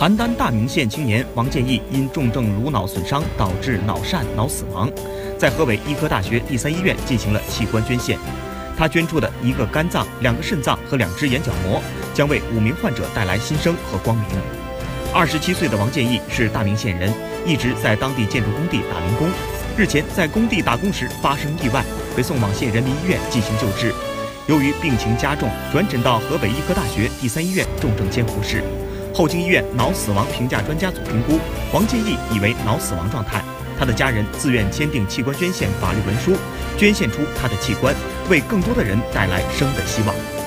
邯郸大名县青年王建义因重症颅脑损伤导致脑疝脑死亡，在河北医科大学第三医院进行了器官捐献。他捐出的一个肝脏、两个肾脏和两只眼角膜，将为五名患者带来新生和光明。二十七岁的王建义是大名县人，一直在当地建筑工地打零工。日前在工地打工时发生意外，被送往县人民医院进行救治。由于病情加重，转诊到河北医科大学第三医院重症监护室。后经医院脑死亡评价专家组评估，王建义已为脑死亡状态。他的家人自愿签订器官捐献法律文书，捐献出他的器官，为更多的人带来生的希望。